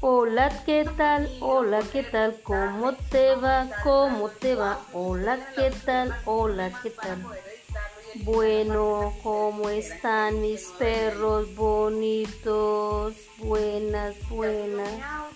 Hola, ¿qué tal? Hola, ¿qué tal? ¿Cómo te va? ¿Cómo te va? Hola, ¿qué tal? Hola, ¿qué tal? Bueno, ¿cómo están mis perros bonitos? Buenas, buenas.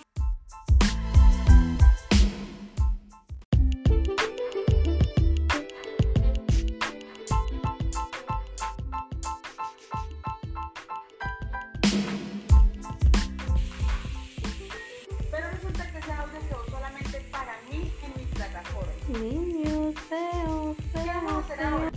Niños feos, feos, feos.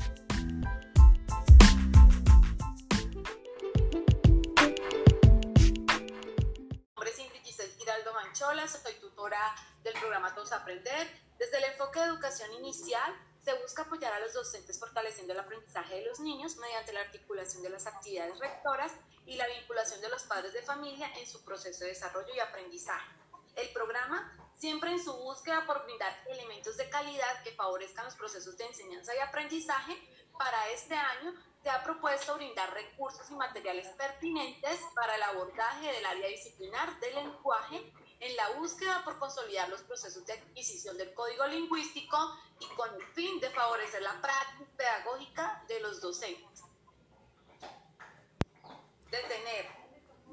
Mi nombre es Ingrid Giselle Giraldo Manchola, soy tutora del programa Todos Aprender. Desde el enfoque de educación inicial se busca apoyar a los docentes fortaleciendo el aprendizaje de los niños mediante la articulación de las actividades rectoras y la vinculación de los padres de familia en su proceso de desarrollo y aprendizaje. El programa siempre en su búsqueda por brindar elementos de calidad que favorezcan los procesos de enseñanza y aprendizaje, para este año se ha propuesto brindar recursos y materiales pertinentes para el abordaje del área disciplinar del lenguaje en la búsqueda por consolidar los procesos de adquisición del código lingüístico y con el fin de favorecer la práctica pedagógica de los docentes.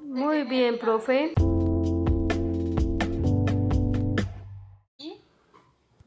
Muy bien, profe.